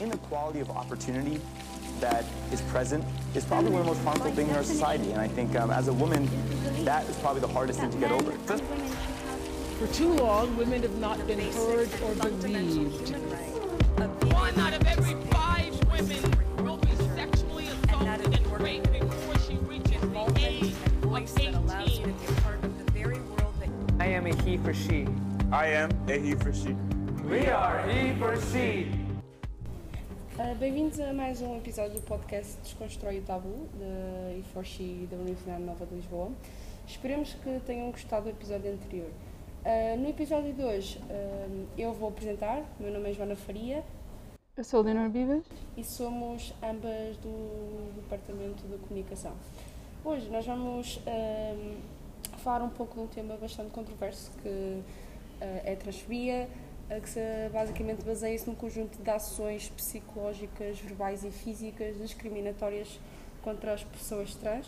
inequality of opportunity that is present is probably one of the most harmful things in our society. And I think um, as a woman, that is probably the hardest thing to get over. For too long, women have not been heard or believed. One out of every five women will be sexually assaulted and raped before she reaches the age of 18. I am a he for she. I am a he for she. We are he for she. Uh, Bem-vindos a mais um episódio do podcast Desconstrói o Tabu, da IFORXI da Universidade Nova de Lisboa. Esperemos que tenham gostado do episódio anterior. Uh, no episódio de hoje, uh, eu vou apresentar, meu nome é Joana Faria Eu sou a Leonor Vivas. e somos ambas do Departamento de Comunicação. Hoje nós vamos falar um pouco de um tema bastante controverso que é a transfobia, que se basicamente baseia-se num conjunto de ações psicológicas, verbais e físicas discriminatórias contra as pessoas trans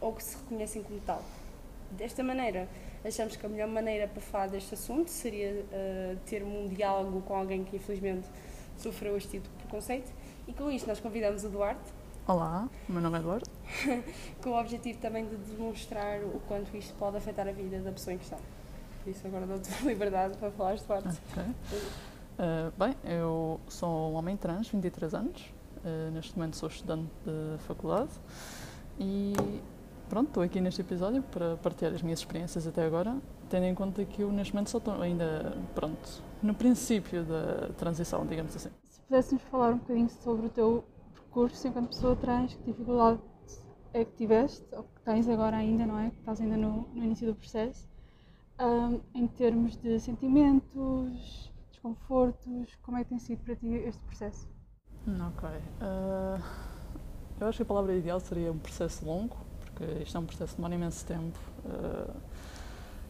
ou que se reconhecem como tal. Desta maneira, achamos que a melhor maneira para falar deste assunto seria uh, ter um diálogo com alguém que infelizmente sofreu este tipo de preconceito e com isto nós convidamos o Duarte Olá, o meu nome é Eduardo. com o objetivo também de demonstrar o quanto isto pode afetar a vida da pessoa em questão. Por isso agora dou-te liberdade para falares, Duarte. Ok. Uh, bem, eu sou um homem trans, 23 anos. Uh, neste momento sou estudante de faculdade e pronto, estou aqui neste episódio para partilhar as minhas experiências até agora, tendo em conta que eu neste momento só estou ainda, pronto, no princípio da transição, digamos assim. Se pudéssemos falar um bocadinho sobre o teu percurso enquanto pessoa trans, que dificuldade é que tiveste, ou que tens agora ainda, não é? Que estás ainda no, no início do processo, ahm, em termos de sentimentos, desconfortos, como é que tem sido para ti este processo? Hum, Ok. Uh, eu acho que a palavra ideal seria um processo longo, porque isto é um processo que demora imenso tempo. Uh,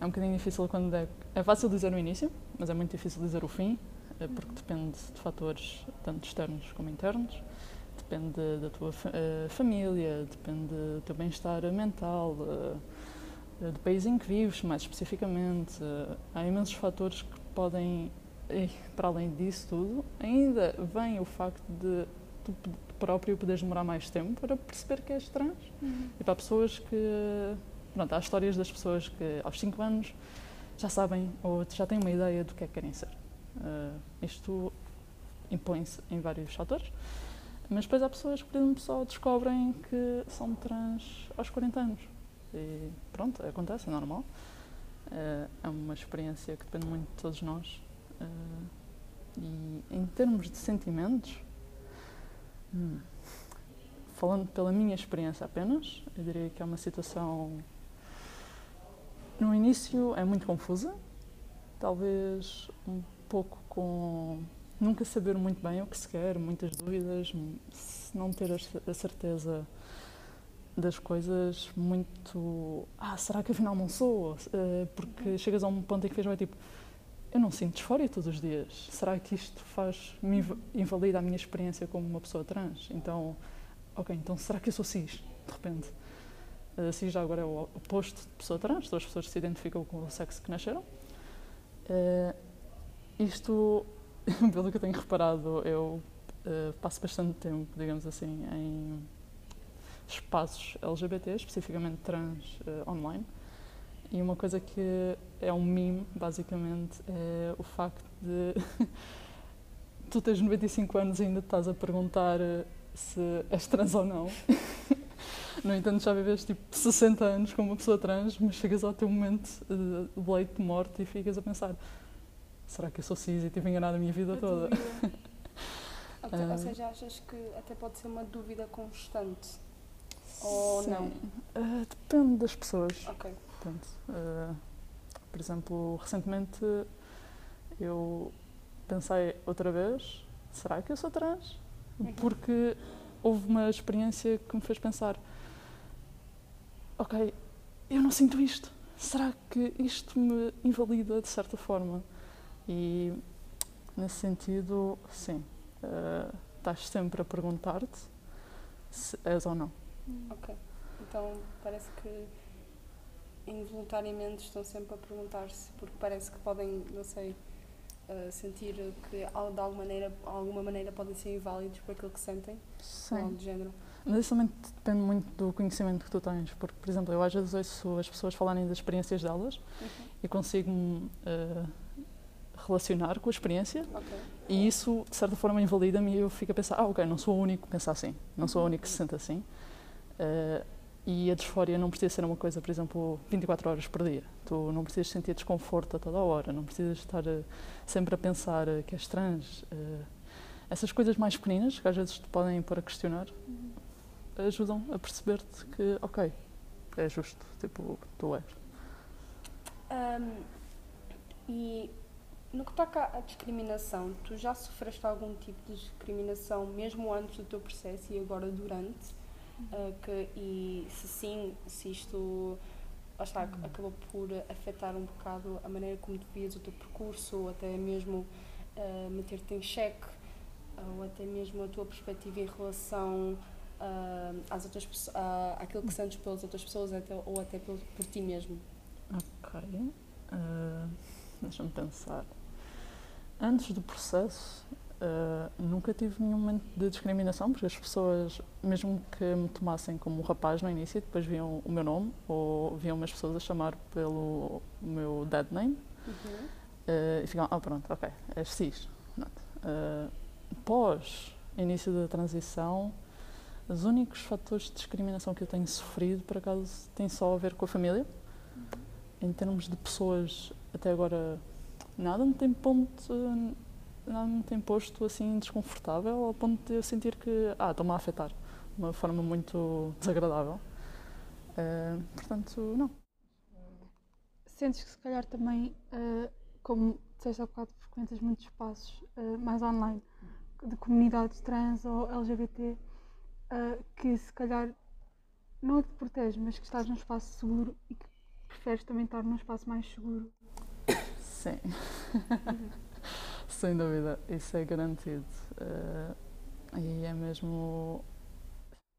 é um bocadinho difícil quando é. É fácil dizer o início, mas é muito difícil dizer o fim, uh, porque depende de fatores tanto externos como internos. Depende da tua uh, família, depende do teu bem-estar mental, do país em que vives, mais especificamente. Uh, há imensos fatores que podem e, para além disso tudo, ainda vem o facto de tu próprio poderes demorar mais tempo para perceber que és trans. E para pessoas que. Pronto, há histórias das pessoas que aos 5 anos já sabem ou já têm uma ideia do que é que querem ser. Uh, isto impõe-se em vários fatores. Mas depois há pessoas que, por exemplo, só descobrem que são trans aos 40 anos. E pronto, acontece, é normal. Uh, é uma experiência que depende muito de todos nós. Uh, e em termos de sentimentos, hum, falando pela minha experiência apenas, eu diria que é uma situação. No início é muito confusa, talvez um pouco com nunca saber muito bem o que se quer, muitas dúvidas, não ter a certeza das coisas muito. Ah, será que afinal não sou? Eh, porque chegas a um ponto em que fez tipo. Eu não sinto disfória todos os dias. Será que isto faz me inv- invalida a minha experiência como uma pessoa trans? Então, ok, então será que eu sou cis? De repente. Uh, cis já agora é o oposto de pessoa trans, todas as pessoas que se identificam com o sexo que nasceram. Uh, isto, pelo que eu tenho reparado, eu uh, passo bastante tempo, digamos assim, em espaços LGBT, especificamente trans, uh, online. E uma coisa que é um meme, basicamente, é o facto de tu tens 95 anos e ainda te estás a perguntar eh, se és trans ou não. No entanto, já vives tipo 60 anos como uma pessoa trans, mas chegas ao teu momento eh, de leite de morte e ficas a pensar: será que eu sou cis e tive enganado a minha vida toda? Ok, Ah. Ou seja, achas que até pode ser uma dúvida constante? Ou Sim. não? Eh, depende das pessoas. Ok. Portanto, eh, por exemplo, recentemente eu pensei outra vez: será que eu sou trans? Porque houve uma experiência que me fez pensar: ok, eu não sinto isto. Será que isto me invalida de certa forma? E nesse sentido, sim, eh, estás sempre a perguntar-te se és ou não. Ok. Então parece que involuntariamente estão sempre a perguntar-se, porque parece que podem, não sei, uh, sentir que de alguma maneira, alguma maneira podem ser inválidos por aquilo que sentem, Sim. de género. Mas isso também depende muito do conhecimento que tu tens. Porque, por exemplo, eu às vezes ouço as pessoas falarem das experiências delas e consigo-me eh, relacionar com a experiência Ok. e isso, de certa forma, invalida-me e eu fico a pensar, ah, ok, não sou o único que pensa assim, não sou o único que se sente assim. Eh, e a disfória não precisa ser uma coisa, por exemplo, 24 horas por dia. Tu não precisas sentir desconforto a toda hora, não precisas estar eh, sempre a pensar eh, que és trans. essas coisas mais pequeninas, que às vezes te podem pôr a questionar, ajudam a perceber-te que, ok, é justo, tipo, tu és. Um, e no que toca à discriminação, tu já sofreste algum tipo de discriminação mesmo antes do teu processo e agora durante? Uh, que, e se sim, se isto está, acabou por afetar um bocado a maneira como tu vias o teu percurso, ou até mesmo uh, meter-te em xeque, ou até mesmo a tua perspectiva em relação uh, às outras pessoas, àquilo que sentes pelas outras pessoas até, ou até por, por ti mesmo. Ok. eh, Deixa-me pensar. Antes do processo, eh, nunca tive nenhum momento de discriminação, porque as pessoas, mesmo que me tomassem como rapaz no início, depois viam o meu nome ou viam umas pessoas a chamar pelo meu dead name eh, e ficavam, ah, pronto, ok, és cis. Eh, pós início da transição, os únicos fatores de discriminação que eu tenho sofrido, por acaso, têm só a ver com a família. Em termos de pessoas, até agora, nada me tem ponto, nada me tem posto assim desconfortável, ao ponto de eu sentir que, ah, estou-me a afetar de uma forma muito desagradável. Eh, portanto, não. Sentes que se calhar também, eh, como disseste há bocado, frequentas muitos espaços eh, mais online de comunidades trans ou LGBT que se calhar não é que te protege, mas que estás num espaço seguro e que preferes também estar num espaço mais seguro. Sim. Sem dúvida, isso é garantido. Eh, e é mesmo.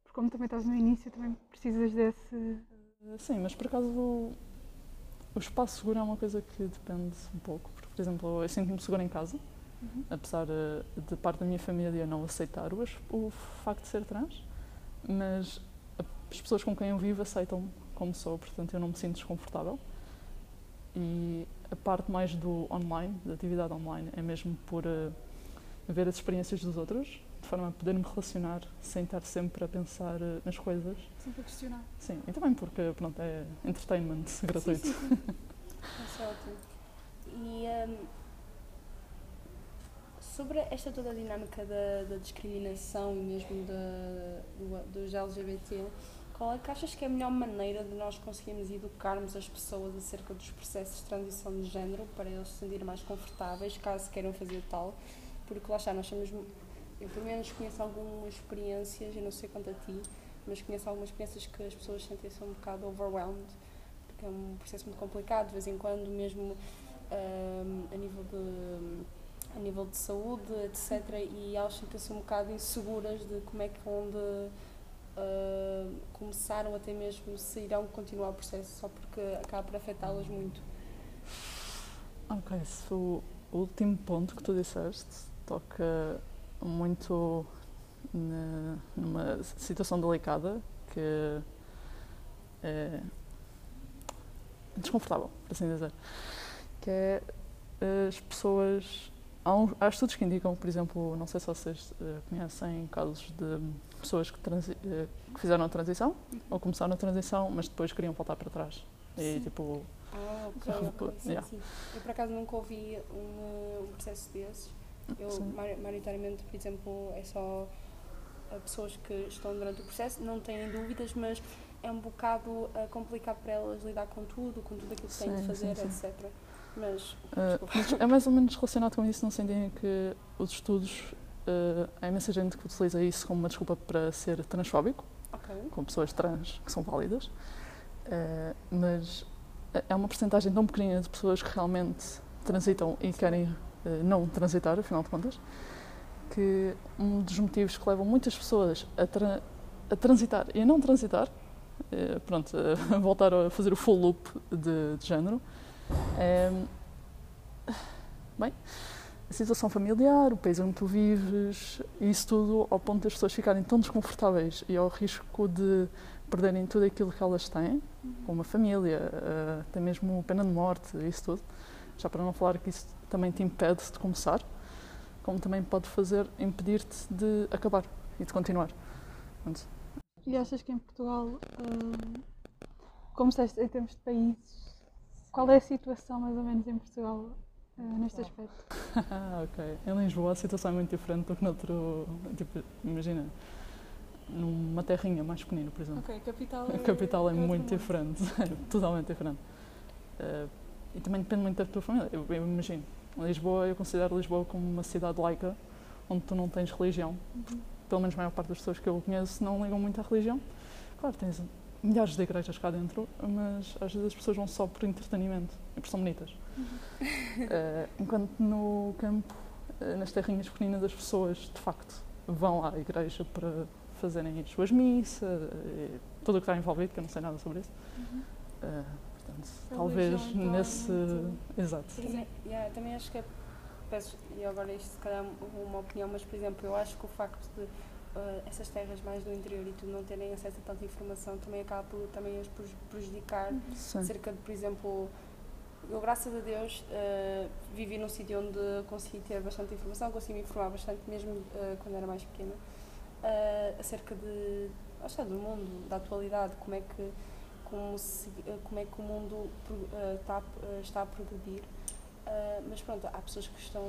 Porque como também estás no início, também precisas desse. Sim, mas por acaso o, o espaço seguro é uma coisa que depende um pouco. Porque, por exemplo, eu sinto-me segura em casa, apesar eh, de parte da minha família não aceitar o, o facto de ser trans, mas as pessoas com quem eu vivo aceitam como sou, portanto eu não me sinto desconfortável. E a parte mais do online, da atividade online, é mesmo por eh, ver as experiências dos outros, de forma a poder-me relacionar sem estar sempre a pensar eh, nas coisas. Sempre a questionar. Sim, e também porque pronto, é entertainment gratuito. Isso é ótimo. E hum, sobre esta toda a dinâmica da, da discriminação e mesmo da, do, dos LGBT, qual é que achas que é a melhor maneira de nós conseguirmos educarmos as pessoas acerca dos processos de transição de género para eles se sentirem mais confortáveis, caso queiram fazer tal? Porque lá está, nós somos. Eu pelo menos conheço algumas experiências, eu não sei quanto a ti, mas conheço algumas experiências que as pessoas sentem-se um bocado overwhelmed porque é um processo muito complicado, de vez em quando, mesmo ahm, a, nível de, a nível de saúde, etc. E elas sentem-se um bocado inseguras de como é que vão de, ah, começar ou até mesmo se irão continuar o processo, só porque acaba por afetá-las muito. Ok, se o último ponto que tu disseste toca muito na- numa situação delicada que é desconfortável, por assim dizer, que é as pessoas há, um- há estudos que indicam, por exemplo, não sei se vocês eh, conhecem casos de pessoas que, eh, que fizeram a transição ou começaram a transição, mas depois queriam voltar para trás. E Sim. tipo, Ah, ok, ok, sim, Yeah. sim. Eu por acaso nunca ouvi um, um processo desses. Eu, Sim. maioritariamente, por exemplo, é só uh, pessoas que estão durante o processo, não têm dúvidas, mas é um bocado uh, complicado para elas lidar com tudo, com tudo aquilo que têm de fazer, etc. Mas, Uh, mas é mais ou menos relacionado com isso, no sentido em que os estudos, uh, há imensa gente que utiliza isso como uma desculpa para ser transfóbico, ok. com pessoas trans que são válidas, uh, mas é uma porcentagem tão pequenina de pessoas que realmente transitam e querem uh, não transitar, afinal de contas, que um dos motivos que levam muitas pessoas a, tra- a transitar e a não transitar, pronto, a voltar a fazer o full loop de, de género, é, Bem, a situação familiar, o país onde tu vives, isso tudo ao ponto das pessoas ficarem tão desconfortáveis e ao risco de perderem tudo aquilo que elas têm, como a família, uh, até mesmo pena de morte, isso tudo. Já para não falar que isso também te impede de começar, como também pode fazer impedir-te de acabar e de continuar. Pronto. E achas que em Portugal, uh, como disseste, em termos de países, qual é a situação mais ou menos em Portugal uh, neste aspecto? ok. Em Lisboa a situação é muito diferente do que noutro. Tipo, imagina, numa terrinha mais pequenina, por exemplo. Ok, a capital é. A capital é, é muito diferente, totalmente diferente. Uh, e também depende muito da tua família. Eu, eu, imagino, Lisboa, eu considero Lisboa como uma cidade laica, onde tu não tens religião. Uhum. Pelo menos a maior parte das pessoas que eu conheço não ligam muito à religião. Claro, tens milhares de igrejas cá dentro, mas às vezes as pessoas vão só por entretenimento e por são bonitas. Uhum. Uh, enquanto no campo, uh, nas terrinhas pequeninas, as pessoas de facto vão à igreja para fazerem as suas missas, tudo o que está envolvido, que eu não sei nada sobre isso. Uhum. Uh, portanto, a talvez religião, nesse. Exato. Também, yeah, também acho que é. Peço, e agora isto se calhar uma opinião, mas por exemplo, eu acho que o facto de uh, essas terras mais do interior e tudo não terem acesso a tanta informação também acaba por também as prejudicar Sim. cerca de, por exemplo, eu graças a Deus uh, vivi num sítio onde consegui ter bastante informação, consegui me informar bastante mesmo uh, quando era mais pequena acerca de seja, do mundo, da atualidade, como é que como, se, como é que o mundo está, está a progredir. mas pronto, há pessoas que estão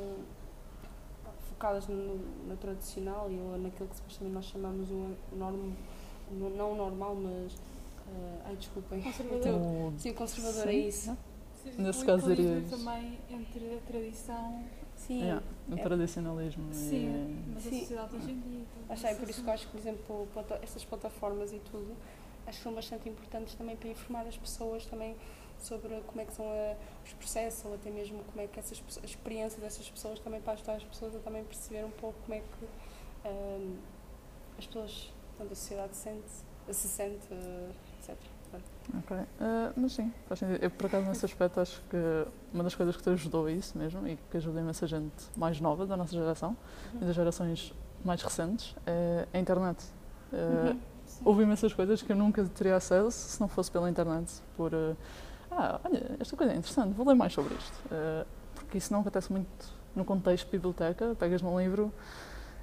focadas no, no tradicional e naquilo que supostamente nós chamamos o norm, não normal, mas. Uh, ai, desculpem. Conservador. sim, conservador é sim. é isso. Nesse caso diria também entre a tradição. Sim. Yeah, o é. tradicionalismo. Sim, e... mas a sociedade hoje em dia. Achei, por isso que eu acho que, por exemplo, essas plataformas e tudo, acho que são bastante importantes também para informar as pessoas também sobre como é que são a, os processos ou até mesmo como é que essas, a experiência dessas pessoas também para ajudar as pessoas a também perceber um pouco como é que um, as pessoas, portanto, a sociedade sente, se sente, uh, etc. Ok, uh, mas sim, faz sentido. Eu, por acaso, nesse aspecto, acho que uma das coisas que te ajudou a isso mesmo e que ajuda imensa gente mais nova da nossa geração uhum. e das gerações mais recentes é a internet. Uh, uhum. Houve imensas coisas que eu nunca teria acesso se não fosse pela internet, por uh, ah, olha, esta coisa é interessante, vou ler mais sobre isto. Uh, porque isso não acontece muito no contexto de biblioteca, pegas num livro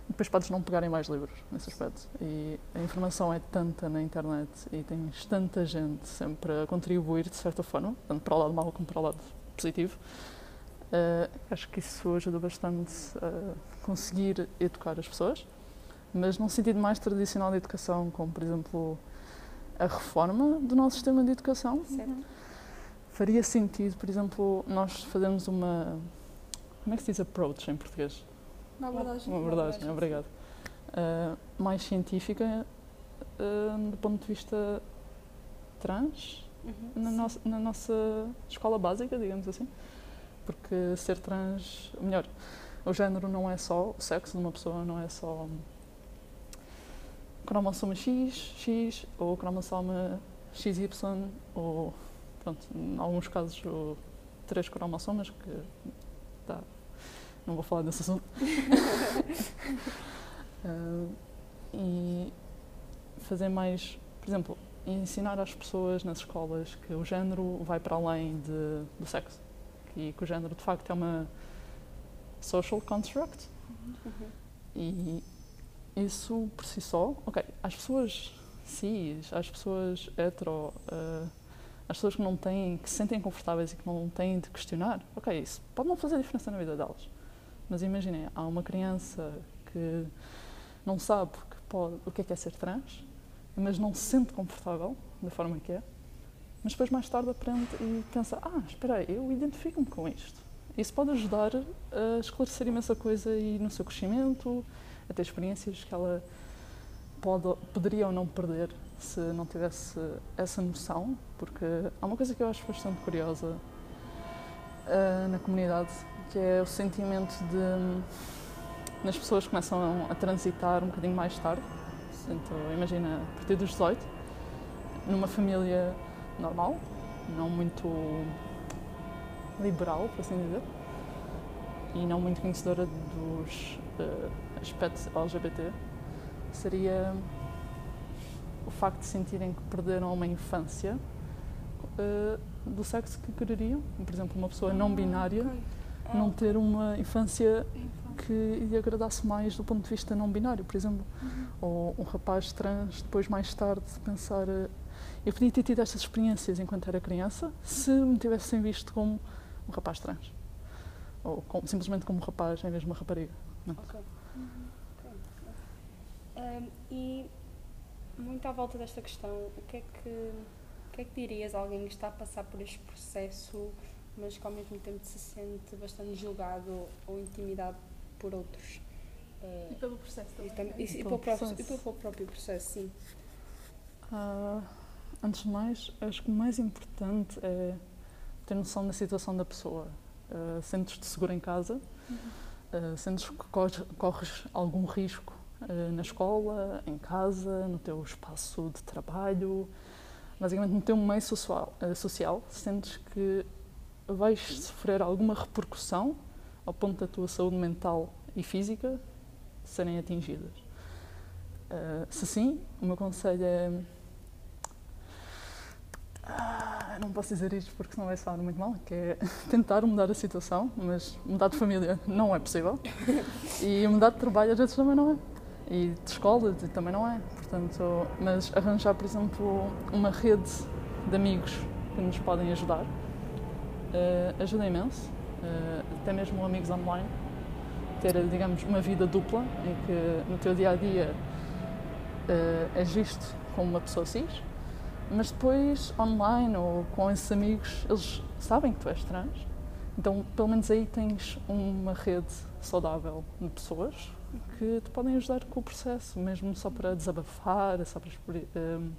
e depois podes não pegar em mais livros nesse aspecto. E a informação é tanta na internet e tens tanta gente sempre a contribuir de certa forma, tanto para o lado mau como para o lado positivo. Uh, acho que isso ajuda bastante a conseguir educar as pessoas, mas num sentido mais tradicional de educação, como por exemplo a reforma do nosso sistema de educação. Certo faria sentido, por exemplo, nós fazermos uma. Como é que se diz approach em português? Uma abordagem. Uma abordagem, obrigado. Uh, mais científica uh, do ponto de vista trans uhum, na, no na nossa escola básica, digamos assim. Porque ser trans, melhor, o género não é só o sexo de uma pessoa, não é só cromossoma X, X ou cromossoma XY ou pronto, em alguns casos, três cromossomas, que tá, não vou falar desse assunto. uh, e fazer mais, por exemplo, ensinar às pessoas nas escolas que o género vai para além de, do sexo e que o género de facto é uma social construct uhum. e isso por si só, ok, às pessoas cis, às pessoas hetero, uh, as pessoas que não têm, que se sentem confortáveis e que não têm de questionar, ok, isso pode não fazer diferença na vida delas. Mas imaginem, há uma criança que não sabe que pode, o que é, que é ser trans, mas não se sente confortável da forma que é, mas depois mais tarde aprende e pensa, ah, espera aí, eu identifico-me com isto. Isso pode ajudar a esclarecer imensa coisa e no seu crescimento, a ter experiências que ela pode, poderia ou não perder se não tivesse essa noção, porque há uma coisa que eu acho bastante curiosa uh, na comunidade, que é o sentimento de nas pessoas começam a transitar um bocadinho mais tarde, portanto, imagina, a partir dos 18, numa família normal, não muito liberal, por assim dizer, e não muito conhecedora dos uh, aspectos LGBT seria o facto de sentirem que perderam uma infância uh, do sexo que quereriam. Por exemplo, uma pessoa não binária não ter uma infância que lhe agradasse mais do ponto de vista não binário, por exemplo. Uhum. Ou um rapaz trans, depois mais tarde, pensar. Uh, eu podia ter tido estas experiências enquanto era criança se me tivessem visto como um rapaz trans. Ou com, simplesmente como um rapaz em vez de uma rapariga. Ok. Uhum. okay. Um, e muito à volta desta questão, o que é que, o que, é que dirias a alguém que está a passar por este processo, mas que ao mesmo tempo se sente bastante julgado ou intimidado por outros? Uh, e pelo processo também. E, e, e, pelo, processo. e pelo próprio processo, sim. Uh, antes de mais, acho que o mais importante é ter noção da situação da pessoa. Uh, sentes-te seguro em casa, uhum. uh, sentes que corres, corres algum risco na escola, em casa, no teu espaço de trabalho, basicamente no teu meio social, uh, social sentes que vais sofrer alguma repercussão ao ponto da tua saúde mental e física serem atingidas. Uh, se sim, o meu conselho é ah, não posso dizer isto porque senão vai soar muito mal, que é tentar mudar a situação, mas mudar de família não é possível. E mudar de trabalho às vezes também não é. E de escola também não é. Portanto, mas arranjar, por exemplo, uma rede de amigos que nos podem ajudar uh, ajuda imenso. Uh, até mesmo amigos online. Ter, digamos, uma vida dupla em que no teu dia a dia uh, agiste como uma pessoa cis mas depois, online ou com esses amigos, eles sabem que tu és trans. Então, pelo menos aí tens uma rede saudável de pessoas que te podem ajudar com o processo, mesmo só para desabafar, só para um,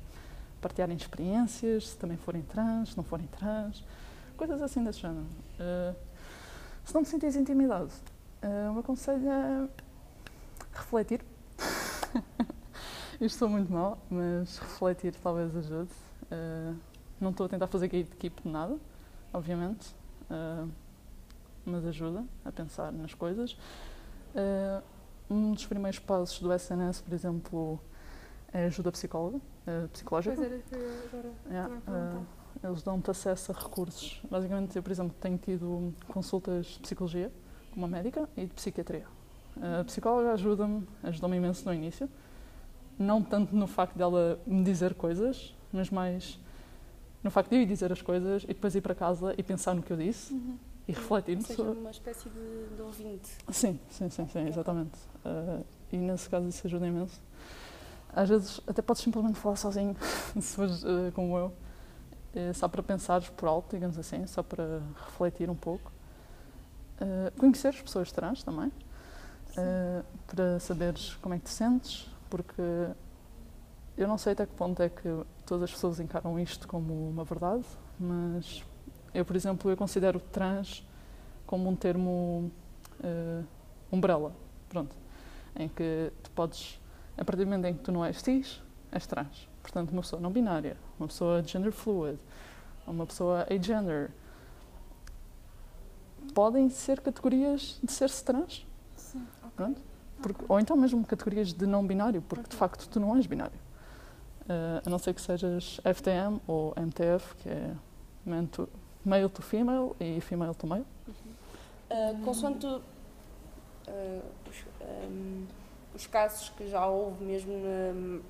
partilharem experiências, se também forem trans, se não forem trans, coisas assim desse género. Uh, se não te sentires intimidado, o meu conselho é refletir. Isto sou muito mal, mas refletir talvez ajude. Uh, não estou a tentar fazer gatekeep de nada, obviamente, mas ajuda a pensar nas coisas. Uh, um dos primeiros passos do SNS, por exemplo, é ajuda psicóloga, psicológica. Pois era, agora yeah, eles dão-te acesso a recursos. Basicamente, eu, por exemplo, tenho tido consultas de psicologia com uma médica e de psiquiatria. A psicóloga ajuda-me, ajudou-me imenso no início não tanto no facto dela me dizer coisas, mas mais no facto de eu ir dizer as coisas e depois ir para casa e pensar no que eu disse uhum. e refletir Ou seja, uma espécie de, de ouvinte. Sim, sim, sim, sim exatamente. Uh, e nesse caso isso ajuda imenso. Às vezes até podes simplesmente falar sozinho, se fores uh, como eu, uh, só para pensares por alto, digamos assim, só para refletir um pouco. conhecer as pessoas trans também, para saberes como é que te sentes, porque eu não sei até que ponto é que todas as pessoas encaram isto como uma verdade, mas eu, por exemplo, eu considero trans como um termo uh, umbrella, pronto, em que tu podes, a partir do momento em que tu não és cis, és trans. Portanto, uma pessoa não binária, uma pessoa gender fluid, uma pessoa agender, podem ser categorias de ser-se trans. Sim, okay. Pronto. Porque, ou então mesmo categorias de não binário, porque de facto tu não és binário. Uh, a não ser que sejas FTM ou MTF, que é to, male to female e female to male. Uh, consoante uh, os, um, os, casos que já houve mesmo na,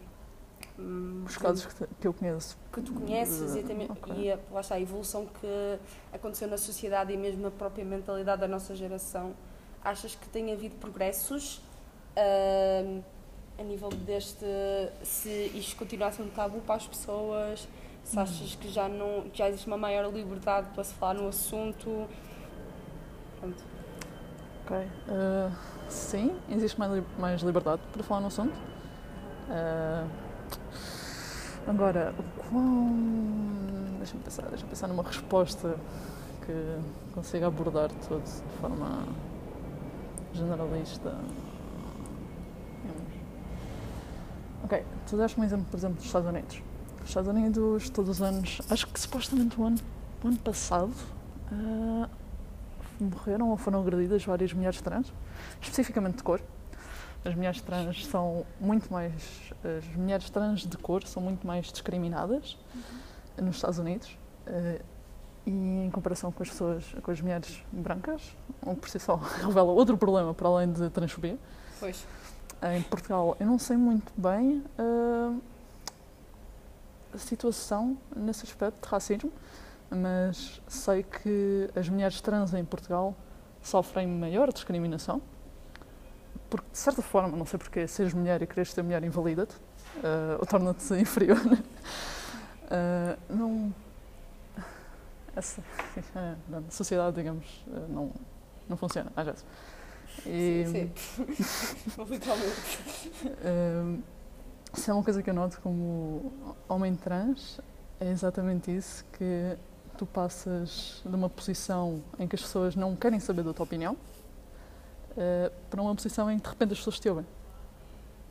um, os casos que, que, eu conheço. Que tu conheces e, também, okay. e a, lá está, a evolução que aconteceu na sociedade e mesmo a própria mentalidade da nossa geração, achas que tem havido progressos uh, a nível deste se isto continua a ser um tabu para as pessoas se hum. achas que já não já existe uma maior liberdade para se falar no assunto Pronto. ok uh, sim existe mais, mais liberdade para falar no assunto. Uh, agora o quão deixa-me pensar deixa-me pensar numa resposta que consiga abordar tudo de forma generalista. Ok, tu deste um exemplo, por exemplo, dos Estados Unidos. Os Estados Unidos, todos os anos, acho que supostamente o ano, o ano passado, uh, morreram ou foram agredidas várias mulheres trans, especificamente de cor. As mulheres trans são muito mais. As mulheres trans de cor são muito mais discriminadas nos Estados Unidos. eh, e em comparação com as pessoas, com as mulheres brancas, o que por si só revela outro problema para além de transfobia. Pois. Em Portugal, eu não sei muito bem ah, a situação nesse aspecto de racismo, mas sei que as mulheres trans em Portugal sofrem maior discriminação, porque de certa forma, não sei porque, seres mulher e quereres ser mulher invalida-te, ah, ou torna-te inferior. Ah, não. Essa, é, a sociedade, digamos, ah, não, não funciona, às vezes. E, Sim, sim. Literalmente. Se é uma coisa que eu noto como homem trans, é exatamente isso, que tu passas de uma posição em que as pessoas não querem saber da tua opinião eh, para uma posição em que de repente as pessoas te ouvem.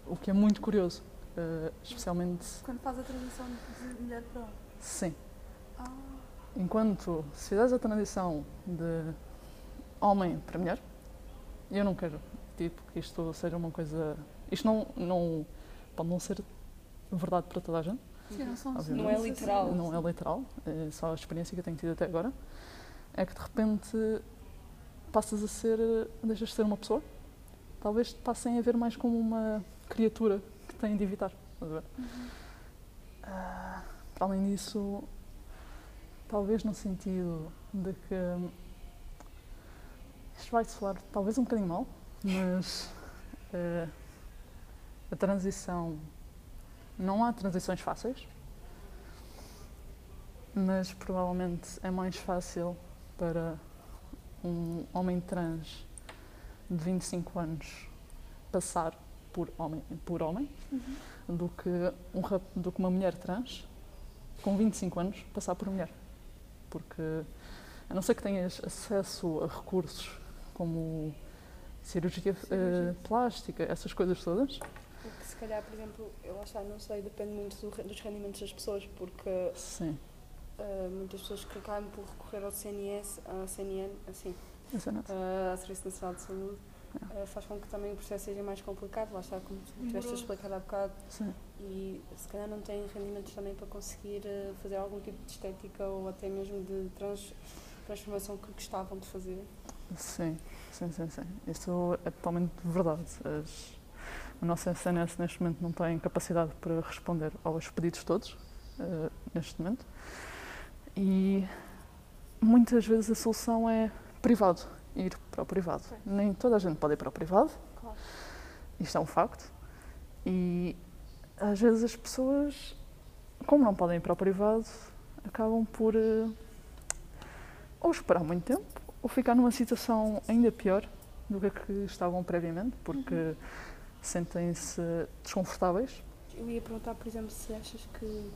O que é muito curioso, eh, especialmente Quando faz a transição de mulher para homem. sim. Ah, Enquanto se fizeres a transição de homem para mulher, eu não quero tipo, que isto seja uma coisa. Isto não, não pode não ser verdade para toda a gente. sim, não. Não é literal. Não é literal, é só a experiência que eu tenho tido até agora. É que de repente passas a ser. deixas de ser uma pessoa. Talvez te passem a ver mais como uma criatura que têm de evitar. Ah, para além disso, talvez no sentido de que. Isto vai soar talvez um bocadinho mal, mas eh, a transição. Não há transições fáceis, mas provavelmente é mais fácil para um homem trans de 25 anos passar por homem, por homem do, que um, do que uma mulher trans com 25 anos passar por mulher. Porque a não ser que tenhas acesso a recursos como cirurgia, eh, plástica, essas coisas todas, Porque se calhar, por exemplo, eu lá está, não sei, depende muito do dos rendimentos das pessoas, porque sim, ah, muitas pessoas que acabam por recorrer ao CNS, ao CNN, assim, não. ah, ao Serviço Nacional de Saúde, ah, faz com que também o processo seja mais complicado, lá está, como tu tiveste a explicar há bocado, Sim. e se calhar não têm rendimentos também para conseguir fazer algum tipo de estética ou até mesmo de trans- transformação que gostavam de fazer. Sim, sim, sim, sim. Isso é totalmente verdade. As, o nosso SNS neste momento não tem capacidade para responder aos pedidos todos, eh, neste momento. E muitas vezes a solução é privado, ir para o privado. Nem toda a gente pode ir para o privado, Claro. isto é um facto. E às vezes as pessoas, como não podem ir para o privado, acabam por eh, ou esperar muito tempo ou ficar numa situação ainda pior do que a que estavam previamente, porque sentem-se desconfortáveis. Eu ia perguntar, por exemplo, se achas que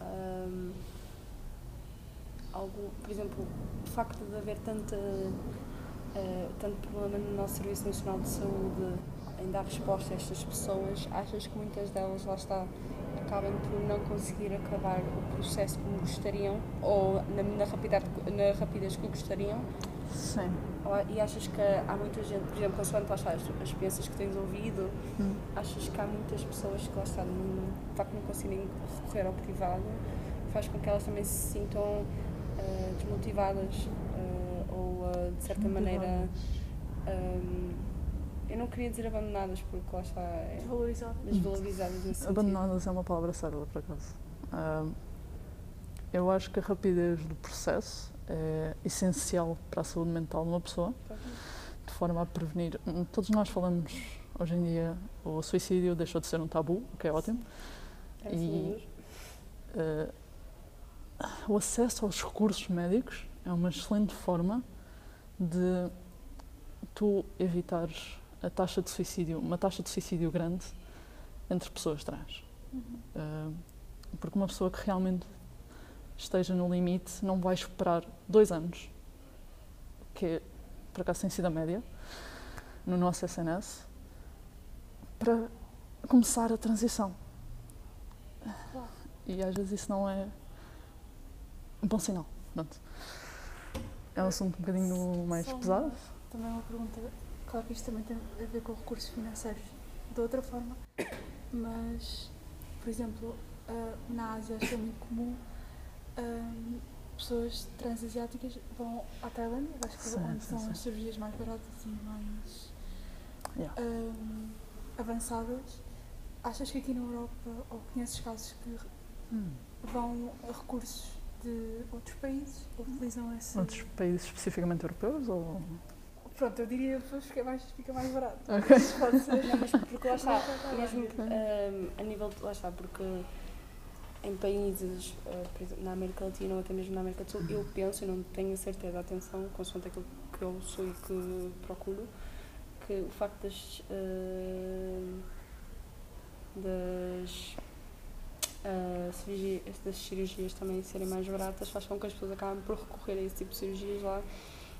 ahm, algum, por exemplo, o facto de haver tanta, ah, tanto problema no nosso Serviço Nacional de Saúde em dar resposta a estas pessoas, achas que muitas delas lá está acabam por não conseguir acabar o processo como gostariam ou na, na, rapidez, na rapidez que gostariam? Sim. E achas que há muita gente, por exemplo, consoante lá está, as, as experiências que tens ouvido, Hum. achas que há muitas pessoas que lá está, não, de facto não conseguem recorrer ao privado, faz com que elas também se sintam ah, desmotivadas ah, ou ah, de certa maneira ah, eu não queria dizer abandonadas porque lá está é, desvalorizadas nesse sentido. Abandonadas é uma palavra certa, por acaso. Ahm, eu acho que a rapidez do processo é essencial para a saúde mental de uma pessoa, de forma a prevenir. hum, Todos nós falamos hoje em dia, o suicídio deixou de ser um tabu, o que é ótimo. A E-. Eh, o acesso aos recursos médicos é uma excelente forma de tu evitares a taxa de suicídio, uma taxa de suicídio grande entre pessoas trans. Eh, porque uma pessoa que realmente esteja no limite não vai esperar dois anos, que por acaso tem sido a média, no nosso SNS, para começar a transição. E às vezes isso não é um bom sinal. Pronto. é um assunto um bocadinho mais Só uma- pesado. Também uma pergunta. Claro que isto também tem a ver com recursos financeiros de outra forma, mas, por exemplo, ah, na Ásia acho que é muito comum ahm, pessoas transasiáticas vão à Tailândia, acho que Sim, onde sim, são sim. as cirurgias mais baratas e mais Yeah. ahm, avançadas. Achas que aqui na Europa, ou conheces casos que Hum. vão a recursos de outros países ou utilizam esse. Outros países especificamente europeus ou. Pronto, eu diria depois fica mais, fica mais barato. Ok. Isso pode ser. Não, mas porque lá está, mesmo hum, a nível de, lá está, porque em países, por exemplo, na América Latina ou até mesmo na América do Sul, eu penso, e não tenho a certeza, atenção, consoante aquilo que eu sou e que procuro, que o facto das, hum, das, uh, cirurgia- das cirurgias também serem mais baratas faz com que as pessoas acabem por recorrer a esse tipo de cirurgias lá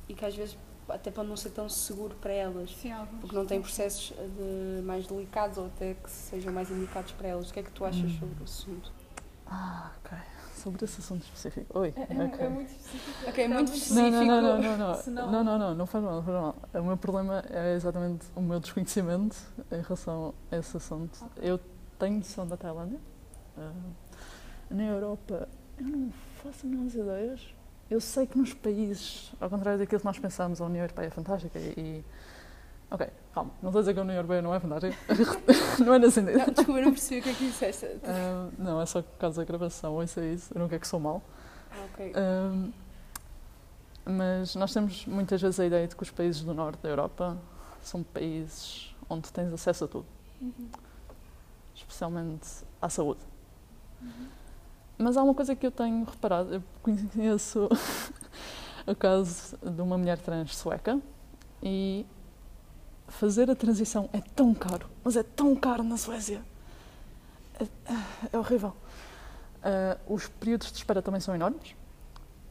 e que às vezes até pode não ser tão seguro para elas Sim, porque não têm processos de mais delicados ou até que sejam mais indicados para elas. O que é que tu achas Hum. sobre o assunto? Ah, ok. Sobre esse assunto específico. Oi. É, é- ok. é muito específico. Ok, É muito Não, não, não, não, não, não. Senão- Não, não, não, não faz mal, não faz mal. O meu problema é exatamente o meu desconhecimento em relação a esse assunto. Eu tenho noção da Tailândia. Ah, na Europa, eu não faço as minhas ideias. Eu sei que nos países, ao contrário daquilo que nós pensamos, a União Europeia é fantástica e. Ok, calma, não estou a dizer que a União Europeia não é fantástica. não é nesse sentido. Não, desculpa, não percebi o que é que disseste. Ah, não, é só por causa da gravação, ou isso é isso. Eu não quero que sou mal. Ah, ok. Ahm, mas nós temos muitas vezes a ideia de que os países do norte da Europa são países onde tens acesso a tudo, Uhum. especialmente à saúde. Mas há uma coisa que eu tenho reparado, eu conheço o caso de uma mulher trans sueca e fazer a transição é tão caro, mas é tão caro na Suécia. É, é horrível. Ah, os períodos de espera também são enormes.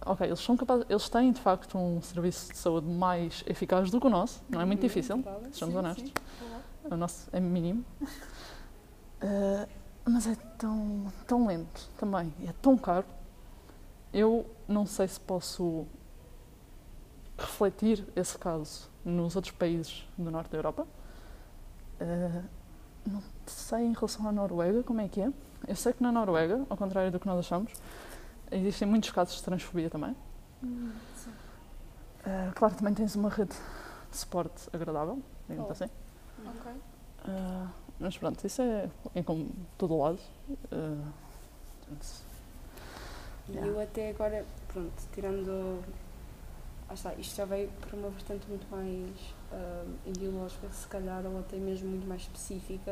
Ok, eles são capazes, eles têm de facto um serviço de saúde mais eficaz do que o nosso, não é muito Uhum, difícil, sejamos honestos. sim. O nosso é mínimo. Ah, mas é tão, tão lento também, e é tão caro. Eu não sei se posso refletir esse caso nos outros países do norte da Europa. Ah, não sei em relação à Noruega como é que é. Eu sei que na Noruega, ao contrário do que nós achamos, existem muitos casos de transfobia também. Hum, sim. Ah, claro, também tens uma rede de suporte agradável, digamos Oh. assim. Ok. Ah, mas pronto, isso é em como todo lado. E Yeah. eu até agora, pronto, tirando. Ah, está, isto já veio para uma vertente muito mais ah, ideológica, se calhar, ou até mesmo muito mais específica.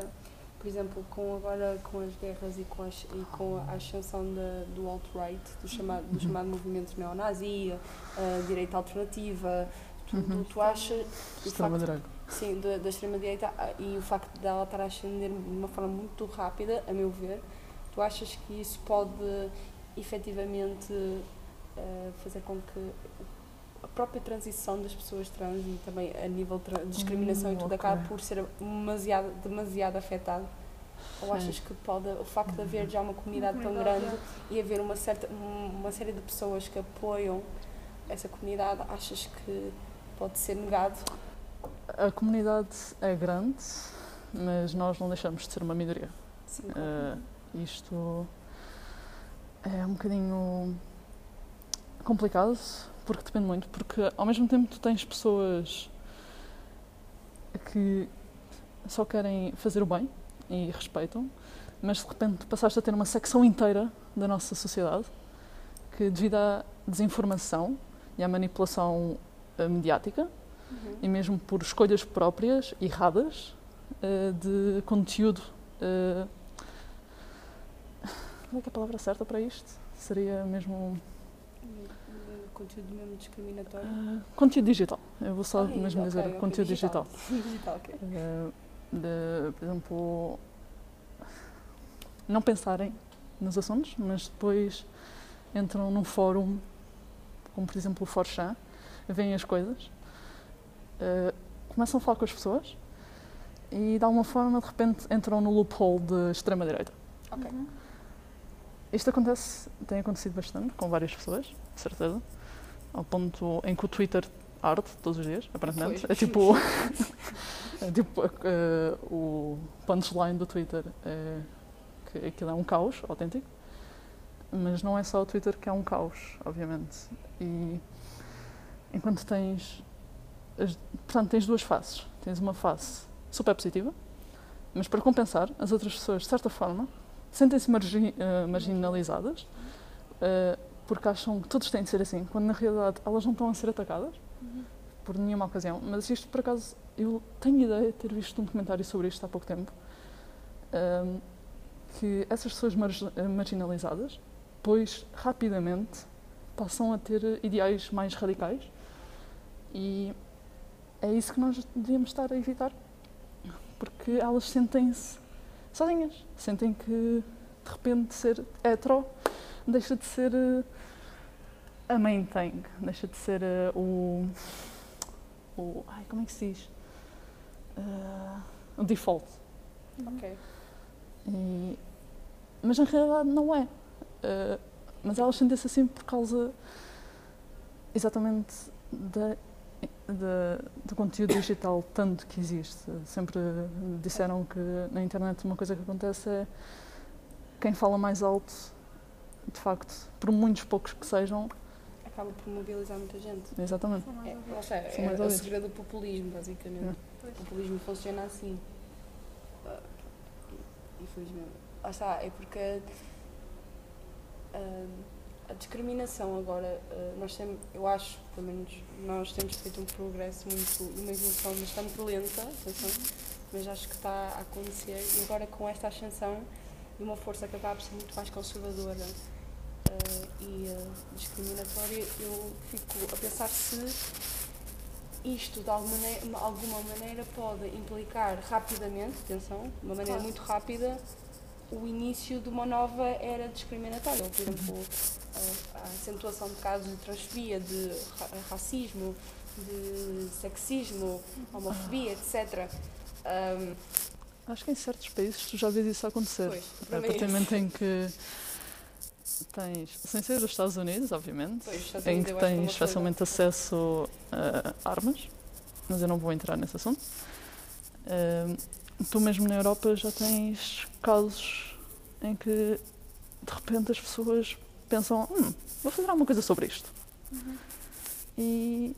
Por exemplo, com agora com as guerras e com, as, e com a ascensão da, do alt-right, do chamado, do chamado movimento neonazi, a direita alternativa, tudo, Uhum. tu achas. o extrema facto- direita. Sim, da, da extrema-direita ah, e o facto dela estar a ascender de uma forma muito rápida, a meu ver, tu achas que isso pode efetivamente eh, fazer com que a própria transição das pessoas trans e também a nível de discriminação Hum, e tudo ok. acabe por ser demasiado, demasiado afetado? Ou achas que pode, o facto de haver já uma comunidade tão comunidade, grande e haver uma, certa, uma série de pessoas que apoiam essa comunidade, achas que pode ser negado? A comunidade é grande, mas nós não deixamos de ser uma minoria. Sim, Ah, isto é um bocadinho complicado, porque depende muito, porque ao mesmo tempo tu tens pessoas que só querem fazer o bem e respeitam, mas de repente passaste a ter uma secção inteira da nossa sociedade que devido à desinformação e à manipulação ah, mediática Uhum. e mesmo por escolhas próprias, erradas, eh, de conteúdo. eh, Qual é que é a palavra certa para isto? Seria mesmo. Conteúdo mesmo discriminatório. eh, conteúdo digital. Eu vou só Ah, mesmo dizer ok, conteúdo digital. digital, ok. Eh, de, por exemplo, não pensarem nos assuntos, mas depois entram num fórum, como por exemplo o Forchan, veem as coisas, eh, começam a falar com as pessoas e de alguma forma de repente entram no loophole de extrema-direita. Ok. Isto acontece, tem acontecido bastante com várias pessoas, de certeza. Ao ponto em que o Twitter arde todos os dias, aparentemente. Pois. É tipo. é tipo eh, o punchline do Twitter é que aquilo é um caos autêntico. Mas não é só o Twitter que é um caos, obviamente. E enquanto tens. as- portanto, tens duas faces. Tens uma face super positiva, mas para compensar, as outras pessoas, de certa forma, sentem-se margi- eh, marginalizadas eh, porque acham que todos têm de ser assim, quando na realidade elas não estão a ser atacadas por nenhuma ocasião. Mas isto, por acaso, eu tenho ideia de ter visto um documentário sobre isto há pouco tempo. ehm, que essas pessoas margi- eh, marginalizadas, pois rapidamente passam a ter ideais mais radicais e é isso que nós devíamos estar a evitar, porque elas sentem-se sozinhas, sentem que de repente ser hetero deixa de ser eh, a main thing, deixa de ser eh, o, o. Ai, como é que se diz? Eh, o default. Ok. E- mas na realidade não é. Eh, mas elas sentem-se assim por causa exatamente da, da- do conteúdo digital tanto que existe. Sempre disseram que na internet uma coisa que acontece é quem fala mais alto, de facto, por muitos poucos que sejam, Acaba por mobilizar muita gente. exatamente. É, é, mais é o segredo do populismo, basicamente. Pois. O populismo funciona assim. Infelizmente. Lá está, é porque ah, a discriminação agora, ah, nós temos, eu acho, pelo menos, nós temos feito um progresso muito, uma evolução bastante lenta, atenção, mas acho que está a acontecer e agora com esta ascensão de uma força que acaba por ser muito mais conservadora ah, e ah, discriminatória, eu fico a pensar se isto de alguma maneira, alguma maneira pode implicar rapidamente, atenção, de uma maneira Claro. muito rápida, o início de uma nova era discriminatória. Por exemplo, a, a acentuação de casos de transfobia, de ra- racismo, de sexismo, homofobia, etc. Um, Acho que em certos países tu já vês isso acontecer. Pois, a partir do momento em que tens, sem ser os Estados Unidos, obviamente, Pois, os Estados em Unidos que acho que é tens coisa- facilmente acesso a armas, mas eu não vou entrar nesse assunto. Ahm, tu mesmo na Europa já tens casos em que de repente as pessoas pensam, hum, vou fazer alguma coisa sobre isto. E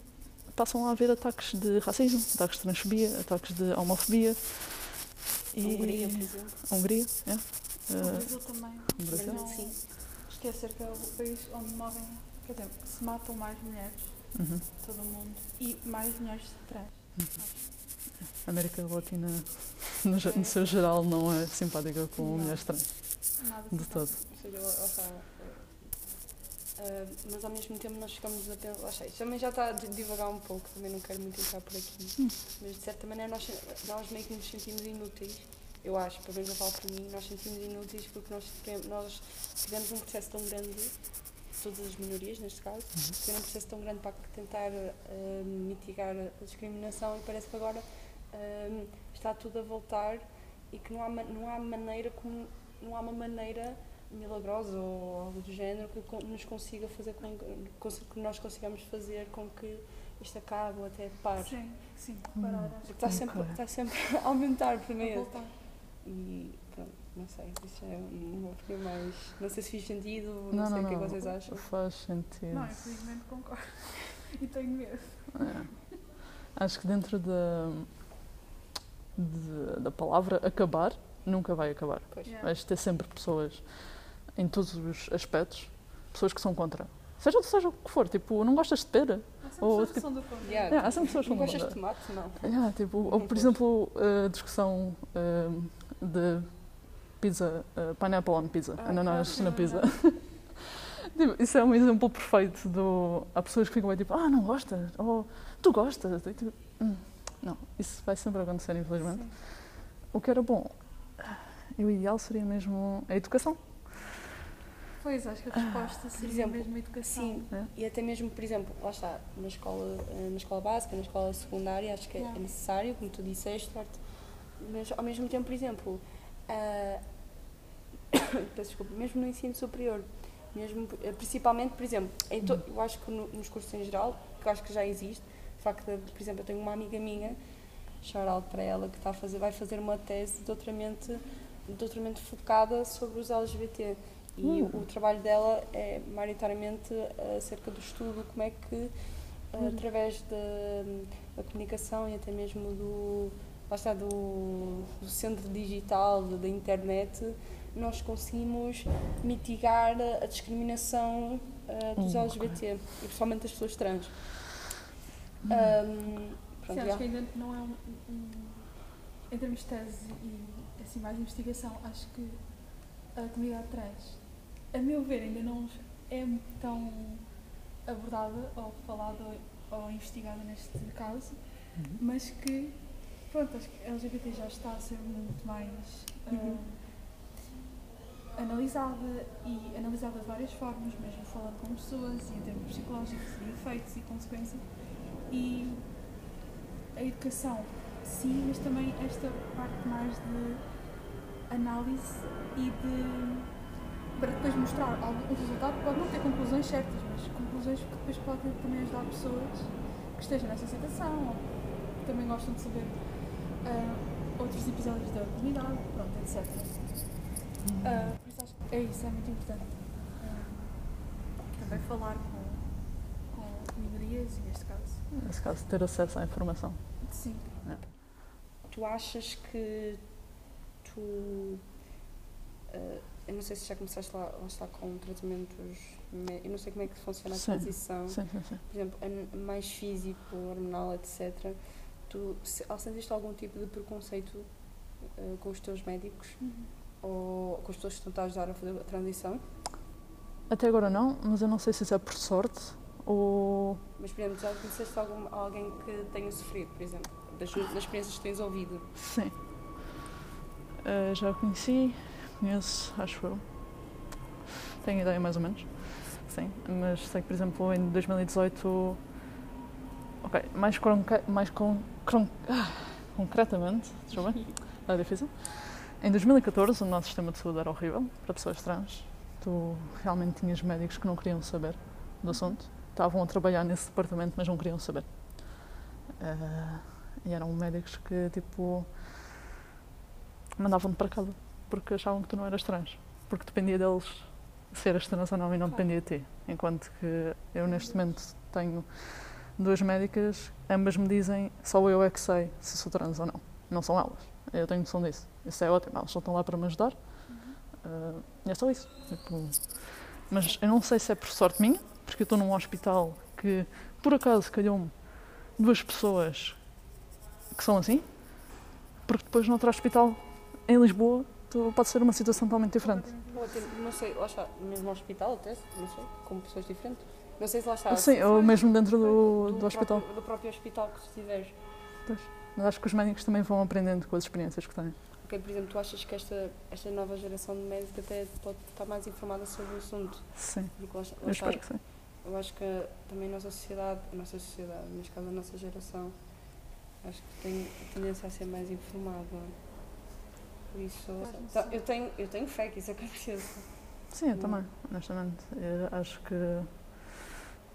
passam a haver ataques de racismo, ataques de transfobia, ataques de homofobia. a Hungria, por exemplo. A Hungria, é. O Ah, Brasil também. o Brasil. Não Sim. Esquecer que é o país onde morrem, quer dizer, que se matam mais mulheres Uhum. de todo o mundo e mais mulheres trans. A América Latina, no, ge- no seu geral, não é simpática com Não. mulheres trans, Nada de todo. Ou seja, lá está, ah, mas ao mesmo tempo nós ficamos a pensar, lá isto também já está a divagar um pouco, também não quero muito entrar por aqui, mas de certa maneira nós, nós meio que nos sentimos inúteis, eu acho, pelo menos eu falo por mim, nós sentimos inúteis porque nós, tivemos- nós tivemos um processo tão grande, todas as minorias neste caso, tiveram um processo tão grande para tentar ah, mitigar a discriminação e parece que agora ah, está tudo a voltar e que não há, não há maneira como, não há uma maneira milagrosa ou algo do género que nos consiga fazer com que, nós consigamos fazer com que isto acabe ou até pare. Sim, sim, parar, acho Porque está sempre, está sempre a aumentar meio. voltar. E pronto, não sei, isso é uma opinião mais. Não sei se fiz sentido, não, Não, sei não, o que é que não. vocês acham. Faz sentido. Não, infelizmente concordo. E tenho medo. É. Acho que dentro da, de- da palavra acabar, nunca vai acabar. Pois. Yeah. Vais ter sempre pessoas, em todos os aspectos, pessoas que são contra. Seja, seja o que for, tipo, não gostas de pera? Há sempre Ou, pessoas que tipo, são do contra. Yeah. É, há sempre pessoas que Não gostas de tomate? Não. Yeah, tipo, ou, por exemplo, a discussão eh, de pizza, eh, pineapple on pizza, Ah, ananás na pizza. Tipo, isso é um exemplo perfeito do. Há pessoas que ficam aí tipo, ah, não gostas, ou tu gostas. E, tipo, "Hum, não, isso vai sempre acontecer, infelizmente. Sim. O que era bom, e o ideal seria mesmo a educação. Pois, acho que a resposta seria exemplo, mesmo a educação. Sim, É. e até mesmo, por exemplo, lá está, na escola, eh, na escola básica, na escola secundária, acho que é- é necessário, como tu disseste? Mas ao mesmo tempo, por exemplo, ah, peço desculpa, mesmo no ensino superior, Mesmo, eh, principalmente, por exemplo, em to- eu acho que no- nos cursos em geral, que eu acho que já existe, o facto de, por exemplo, eu tenho uma amiga minha, shout out para ela, que está a fazer, vai fazer uma tese de doutoramento, de doutoramento focada sobre os LGBT. E o trabalho dela é maioritariamente acerca do estudo, como é que, através da, da comunicação e até mesmo do, lá está, do, do centro digital, da internet, nós conseguimos mitigar a discriminação ah, dos Hum, LGBT e principalmente das pessoas trans. Ahm, pronto, Sim, já. acho que ainda não é um, um- Em termos de tese e assim, mais investigação, acho que a comunidade trans, a meu ver, ainda não é tão abordada ou falada ou investigada neste caso, mas que, pronto, acho que a LGBT já está a ser muito mais Uhum. ah, analisada e analisada de várias formas, mesmo falando com pessoas e em termos psicológicos e efeitos e consequências. E a educação, sim, mas também esta parte mais de análise e de para depois mostrar algum resultado, pode não ter conclusões certas, mas conclusões que depois podem também ajudar pessoas que estejam nessa situação ou que também gostam de saber ah, outros episódios da comunidade, pronto, etc. Ah, por isso acho que é isso, é muito importante. Ah, também falar com, com minorias, e neste caso. Nesse caso, ter acesso à informação. Sim. Tu achas que tu. eh, eu não sei se já começaste lá, lá está com tratamentos. me- Eu não sei como é que funciona a Sim. transição. Sim, sim, sim. Por exemplo, mais físico, hormonal, etc. Tu se, ou sentiste algum tipo de preconceito eh, com os teus médicos ou com as pessoas que estão a ajudar a fazer a transição? Até agora não, mas eu não sei se isso é por sorte ou. Mas, por exemplo, já conheceste algum, alguém que tenha sofrido, por exemplo, das, das experiências que tens ouvido? Sim. Eh, já conheci, conheço, acho eu. Tenho ideia mais ou menos. Sim. Mas sei que, por exemplo, em 2018. Ok, mais, mais concretamente, deixa eu ver, é difícil. Em 2014, o nosso sistema de saúde era horrível para pessoas trans. Tu realmente tinhas médicos que não queriam saber do assunto. Estavam a trabalhar nesse departamento, mas não queriam saber. Eh, e eram médicos que, tipo, mandavam-te para casa porque achavam que tu não eras trans. Porque dependia deles se eras trans ou não e não dependia de ti. Enquanto que eu, neste momento, tenho duas médicas, ambas me dizem só eu é que sei se sou trans ou não. Não são elas. Eu tenho noção disso. Isso é ótimo. Elas só estão lá para me ajudar. E é só isso. Tipo, mas eu não sei se é por sorte minha, porque eu estou num hospital que, por acaso, calhou-me duas pessoas que são assim, porque depois no outro hospital, em Lisboa, pode ser uma situação totalmente diferente. Ou não sei, no mesmo hospital até, não sei, com pessoas diferentes. Não sei se lá está. Sim, ou mesmo dentro do, do próprio- hospital. do próprio hospital que estiveres. Mas acho que os médicos também vão aprendendo com as experiências que têm. Ok, por exemplo, tu achas que esta, esta nova geração de médicos até pode estar mais informada sobre o assunto? Sim, Porque lá, lá eu está, espero que sim. eu acho que também a nossa sociedade, a nossa sociedade, neste caso a nossa geração, acho que tem tendência a ser mais informada. Por isso, tá, eu, tenho, eu tenho fé que isso aconteça. Sim, eu também, honestamente. Eu acho que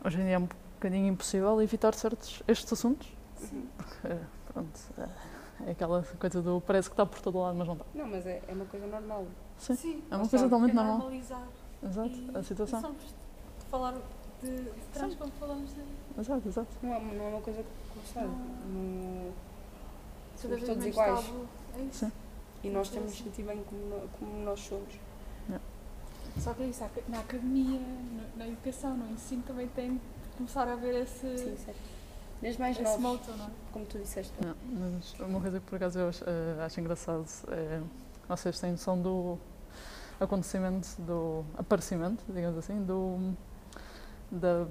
hoje em dia é um bocadinho impossível evitar certos estes assuntos. Porque, pronto, é aquela coisa do parece que está por todo lado, mas não está. Não, mas é, é uma coisa normal. Sim, Sim. é uma coisa totalmente é normal. normalizar. Exato, E a situação. somos de falar de, de trans como falamos de. Exato, exato. Não é, não é uma coisa que. Não, cada somos vez todos iguais. É isso. Sim. E nós temos de sentir bem como, como nós somos. Só que é isso, aca- na academia, na educação, no ensino também tem de começar a haver esse, Sim, certo. Desde mais esse novos, motto, não é? como tu disseste. Não, mas uma coisa que por acaso eu acho, eh, acho engraçado é vocês têm noção do acontecimento, do aparecimento, digamos assim, do da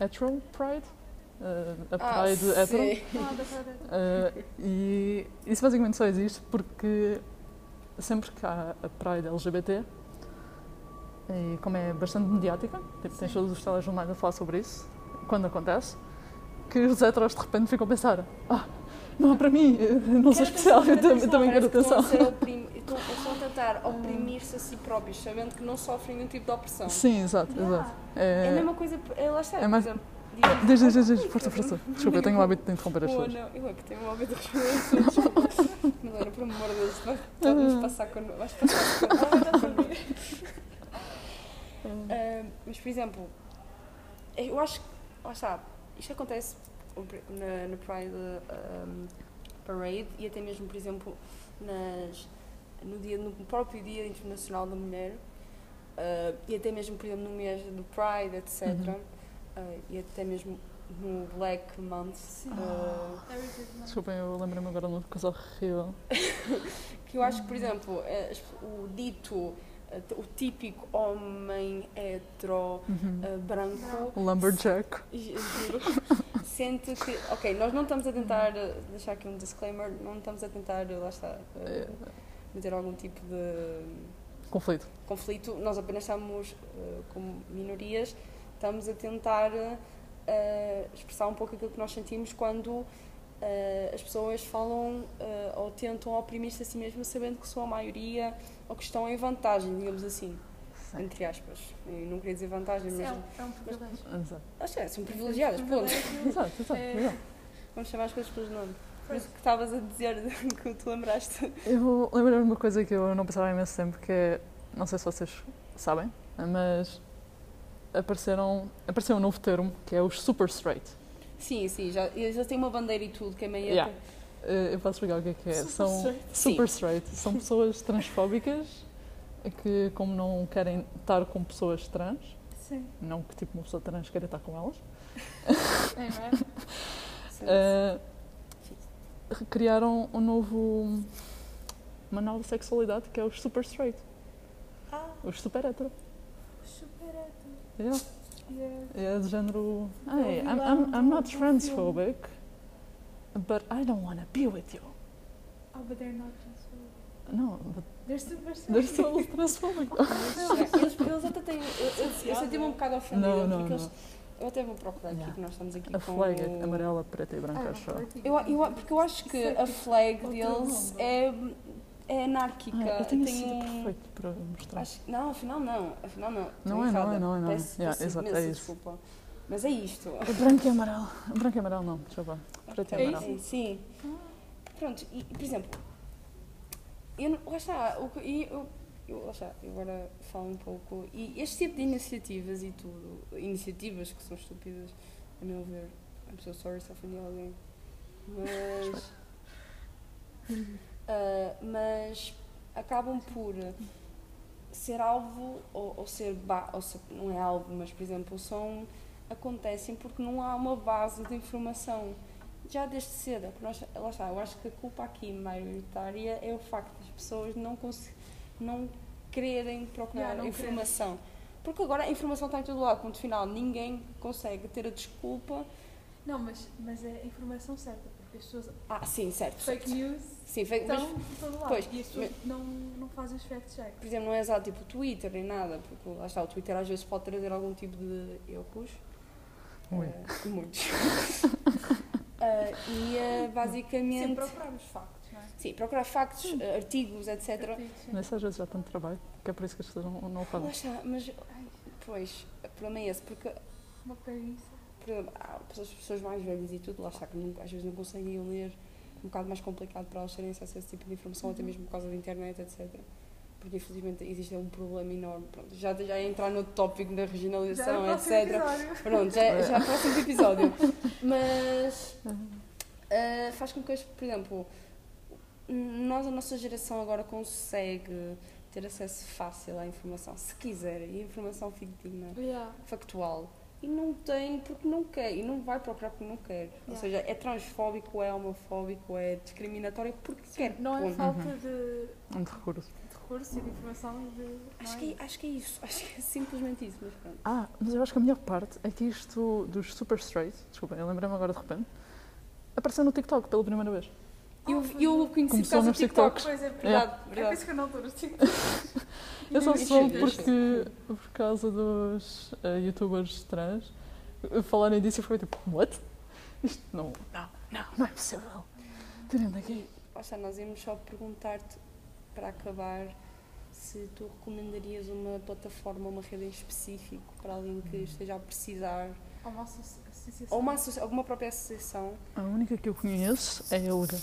hetero pride, Eh, a pride hetero. Ah, da verdade. Eh, e isso basicamente só existe porque sempre que há a Pride LGBT, e como é bastante mediática, tipo, tens todos os telejornais a falar sobre isso, quando acontece, que os heteros de repente ficam a pensar: ah, não há para mim, não sou especial, eu também, também quero atenção. Estão a, oprim... estão, a tentar oprimir-se a si próprios, sabendo que não sofrem nenhum tipo de opressão. Sim, exato, exato. É a É, mesma coisa, é, lá está, é por mais- exemplo, Diz, diz, diz, força, força. Desculpa, eu tenho o hábito de interromper as Pô, pessoas. não, eu é que tenho um hábito de responder as pessoas. Milena, por amor de Deus, vamos passar com. Vais passar com. Ah, mas, por exemplo, eu acho que. Lá está, isto acontece na, na Pride um, Parade e até mesmo, por exemplo, nas, no, dia, no próprio Dia Internacional da Mulher ah, e até mesmo, por exemplo, no mês do Pride, etc. Uhum. ah, e até mesmo no Black Month. ah, Desculpem, eu lembrei-me agora de uma coisa horrível. que eu acho que, por exemplo, eh, o dito, eh, o típico homem hetero Uhum. eh, branco, Lumberjack. juro, sente que, ok, nós não estamos a tentar, deixar aqui um disclaimer, não estamos a tentar, lá está, eh, meter algum tipo de Conflito. conflito, nós apenas estamos, como minorias, estamos a tentar eh, expressar um pouco aquilo que nós sentimos quando eh, as pessoas falam eh, ou tentam oprimir-se a si mesmas sabendo que são a maioria ou que estão em vantagem, digamos assim, entre aspas. Eu não queria dizer vantagem, mas É um privilégio. Exato, acho que são privilegiadas, ponto. exato, exato. É. legal. Vamos chamar as coisas pelos nomes. Por isso que estavas a dizer que tu lembraste. Eu lembro-me de uma coisa que eu não pensava há imenso tempo, que é, não sei se vocês sabem, mas apareceram, apareceu um novo termo, que é os super straight. Sim, sim, já, já têm uma bandeira e tudo, que é meio. Yeah. Eh, Eu posso explicar o que é que é. Super São straight? super straight. São pessoas transfóbicas que, como não querem estar com pessoas trans, Sim. não que tipo uma pessoa trans queira estar com elas, É, é? Sim. eh, criaram um novo. uma nova sexualidade que é os super straight. Ah, Os super hetero. Super hétero. Yeah. Yeah. É do Hey, I'm, I'm, I'm not transphobic, but I don't want to be with you. Oh, but they're not transphobic. No, but They're super they're still transphobic. Não, eles, eles até têm. Eu, eu, eu senti-me um bocado ofendida Não, não, porque eles. não. Eu até vou procurar aqui, Yeah. que nós estamos aqui A com. flag é o- amarela, preta e branca, Ah, acho. Eu, eu, porque eu acho que a flag deles é, é anárquica. Ah, eu tenho Tem sido um- perfeito para mostrar. Acho, não, afinal não. Afinal não. Não é, não é, não é, não é. Peço, Yeah, peço exato, é isso. desculpa. Mas é isto. É branco e amarelo. Branco e amarelo não, desculpa. Preto e É amarelo. isso? Sim. Pronto, e por exemplo, eu, não- lá está, o e eu, eu, lá está, eu agora falo um pouco, e este tipo de iniciativas e tudo, iniciativas que são estúpidas, a meu ver, I'm so sorry se ofendi alguém, mas, ah, mas acabam por ser alvo, ou, ou ser, ou ser, não é alvo, mas por exemplo, são, acontecem porque não há uma base de informação já desde cedo, porque nós, lá está, eu acho que a culpa aqui maioritária é o facto das pessoas não, não quererem procurar Yeah, não informação. Porque agora a informação está em todo lado, ponto final, ninguém consegue ter a desculpa. Não, mas, mas é a informação certa, pessoas. Ah, sim, certo. Fake news Sim, fake, mas, lado. pois, e as pessoas não, não fazem os fact-check. por exemplo, não é exato tipo o Twitter nem nada, porque lá está, o Twitter às vezes pode trazer algum tipo de erros. Ui. eh, muitos. Eh, e eh, basicamente. Sempre procurar os factos, não é? Sim, procurar factos, artigos, etc. Artigos, sim. Nesse às vezes já tanto trabalho, que é por isso que as pessoas não, não o Lá fazem. está, mas. ai, Pois, o problema é esse, porque Uma preguiça. Por exemplo, há pessoas, mais velhas e tudo, lá está, que nunca- às vezes não conseguem ler, um bocado mais complicado para elas terem acesso a esse tipo de informação, até mesmo por causa da internet, etc. Porque infelizmente existe um problema enorme. Pronto, já, já entrar no tópico da regionalização, próximo etc. episódio. Pronto, já, já é o próximo episódio. Mas ah, faz com que, as- por exemplo, nós, a nossa geração agora consegue ter acesso fácil à informação, se quiser, e a informação fidedigna, Yeah. factual. E não tem porque não quer, e não vai procurar porque não quer. Ou Yeah. seja, é transfóbico, é homofóbico, é discriminatório porque quer. Não é ponto. falta de, Um de recurso. de recurso e de informação e de. Acho que, é? é- acho que é isso, acho que é simplesmente isso, mas pronto. Ah, mas eu acho que a melhor parte é que isto dos super straight, desculpem, eu lembrei-me agora de repente, apareceu no TikTok pela primeira vez. E eu, Ah, eu bom. conheci por Começou causa do TikTok. TikToks. Pois é, Verdade, É por verdade. isso que eu não estou nos TikToks. Eu só soube porque, por causa dos eh, youtubers trans falarem disso e foi tipo, what? Isto não, não, não, não é possível. Tirando aqui. Está, nós íamos só perguntar-te, para acabar, se tu recomendarias uma plataforma, uma rede em específico para alguém que esteja a precisar, Ou uma associa- associação. ou uma, associa- alguma própria associação. A única que eu conheço é a Ilga.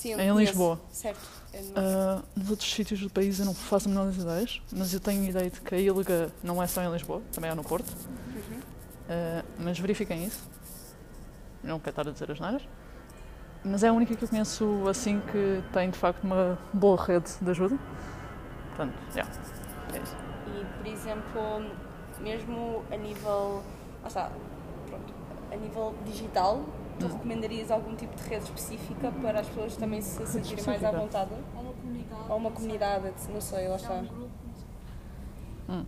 Sim, eu Em. Lisboa. Certo. É Ah, nos outros sítios do país eu não faço a menor das ideias, mas eu tenho a ideia de que a Ilga não é só em Lisboa, também é no Porto. Uhum. Ah, mas verifiquem isso. Não quero estar a dizer as neiras. Mas é a única que eu conheço assim que tem de facto uma boa rede de ajuda. Portanto, yeah, é isso. E, por exemplo, mesmo a nível. Lá está, pronto, a nível digital, tu Hum. recomendarias algum tipo de rede específica para as pessoas também se sentirem mais à vontade? Ou uma comunidade. Ou uma comunidade, não sei, lá está. um grupo. não sei.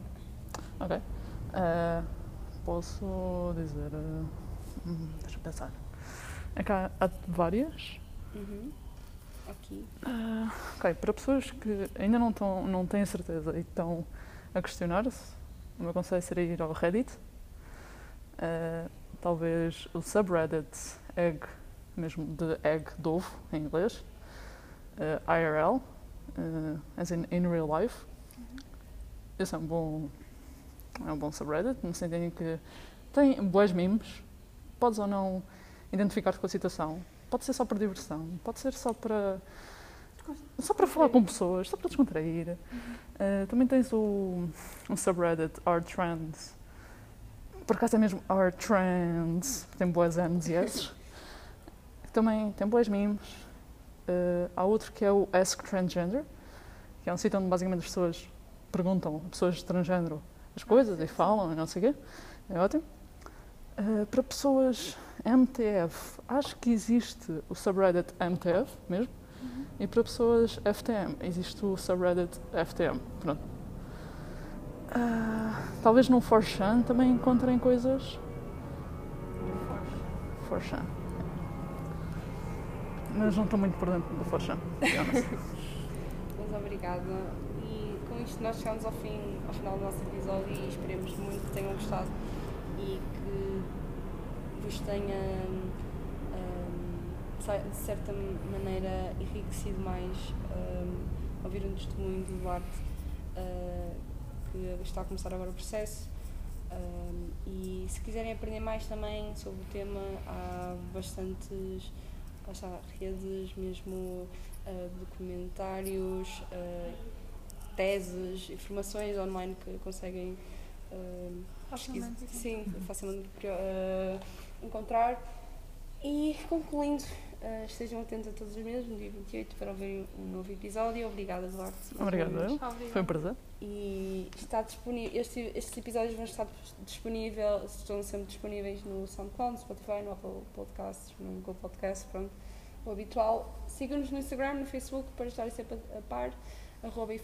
Ok. Ah, posso dizer. hum, deixa eu pensar. É que há, várias. Uhum. Aqui. Ah, ok, para pessoas que ainda não, estão, não têm certeza e estão a questionar-se, o meu conselho seria ir ao Reddit. Ah, talvez o subreddit egg, mesmo de egg de ovo em inglês. Ah, IRL, ah, as in in real life. Esse é um bom, é um bom subreddit, no sentido em que tem boas memes, podes ou não identificar-te com a situação. Pode ser só por diversão, pode ser só para só para falar com pessoas, só para descontrair. Uh, também tens o, um subreddit R Trends. Por acaso é mesmo R Trends, tem boas N's e S's. Também tem boas memes. Uh, há outro que é o Ask Transgender, que é um sítio onde basicamente as pessoas perguntam a pessoas de transgênero as coisas e falam e não sei o quê. É ótimo. Uh, para pessoas MTF, acho que existe o subreddit MTF mesmo. E para pessoas FTM, existe o subreddit FTM. Pronto. Ah, talvez no 4chan também encontrem coisas. 4chan. Mas não estou muito por dentro do 4chan. to be honest. Mas obrigada. E com isto nós chegamos ao, fim, ao final do nosso episódio e esperemos muito que tenham gostado e que vos tenha hum, de certa maneira enriquecido mais hum, ouvir um testemunho do Duarte uh, que está a começar agora o processo. Um, e se quiserem aprender mais também sobre o tema, há bastantes lá está, redes, mesmo uh, documentários, uh, teses, informações online que conseguem uh, Facilmente, sim, facilmente encontrar. E concluindo, uh, estejam atentos a todos os meses, no dia 28, para ouvir um novo episódio. Obrigada, uma Obrigado, eu. Obrigada. Foi um prazer. E está disponível, este- estes episódios vão estar disponível, estão sempre disponíveis no SoundCloud, no Spotify, no Apple Podcasts, no Google Podcasts, pronto, o habitual. Sigam-nos no Instagram, no Facebook, para estarem sempre a, par, arroba e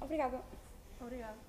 obrigada. Obrigada.